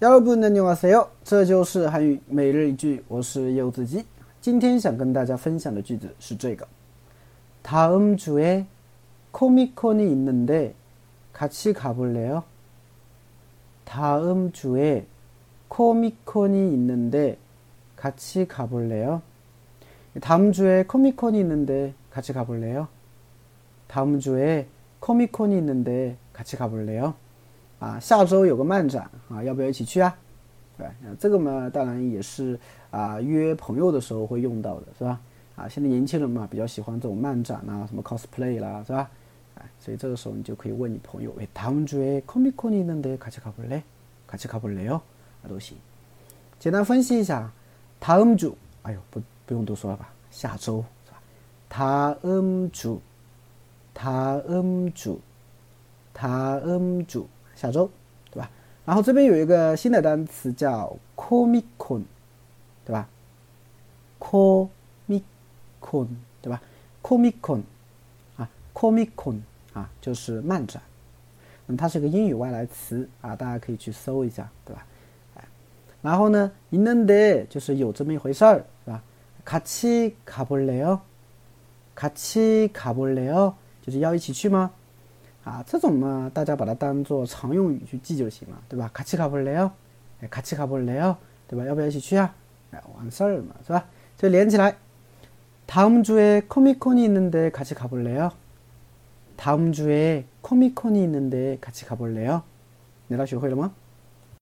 여러분 안녕하세요. 这就是韩语每日一句我是柚子鸡今天想跟大家分享的句子是这个 다음 주에 코미콘이 있는데 같이 가볼래요? 다음 주에 코미콘이 있는데 같이 가볼래요? 다음 주에 코미콘이 있는데 같이 가볼래요? 다음 주에 코미콘이 있는데 같이 가볼래요? 啊，下周有个漫展啊，要不要一起去啊？对，这个嘛，当然也是啊，约朋友的时候会用到的，是吧？啊，现在年轻人嘛，比较喜欢这种漫展啊，什么 cosplay 啦，是吧？哎，所以这个时候你就可以问你朋友，哎，다음주에코미콘이있는데같이가볼 래？ 같이가볼래요啊，都行。简单分析一下，다음 주， 哎呦，不不用多说了吧？下周是吧？다음 주， 다음 주， 다음 주。 下周，对吧？然后这边有一个新的单词叫 “comicon”，对吧？“comicon”，对吧？“comicon” 啊，“comicon” 啊，就是漫展。那么它是一个英语外来词啊，大家可以去搜一下，对吧？哎，然后呢，있는 데就是有这么一回事儿，是吧？같이가볼래 요？ 같이가볼래 요？ 就是要一起去吗？ 啊，这种呢，大家把它当做常用语去记就行了，对吧？卡奇卡布雷哦，哎，卡奇卡布雷哦，对吧？要不要一起去啊？哎，完事儿嘛，是吧？就连起来。다음주에코미콘이있는데같이가볼래 요？ 다음주에코미콘이있는데같이가볼래 요？ 你都学会了吗？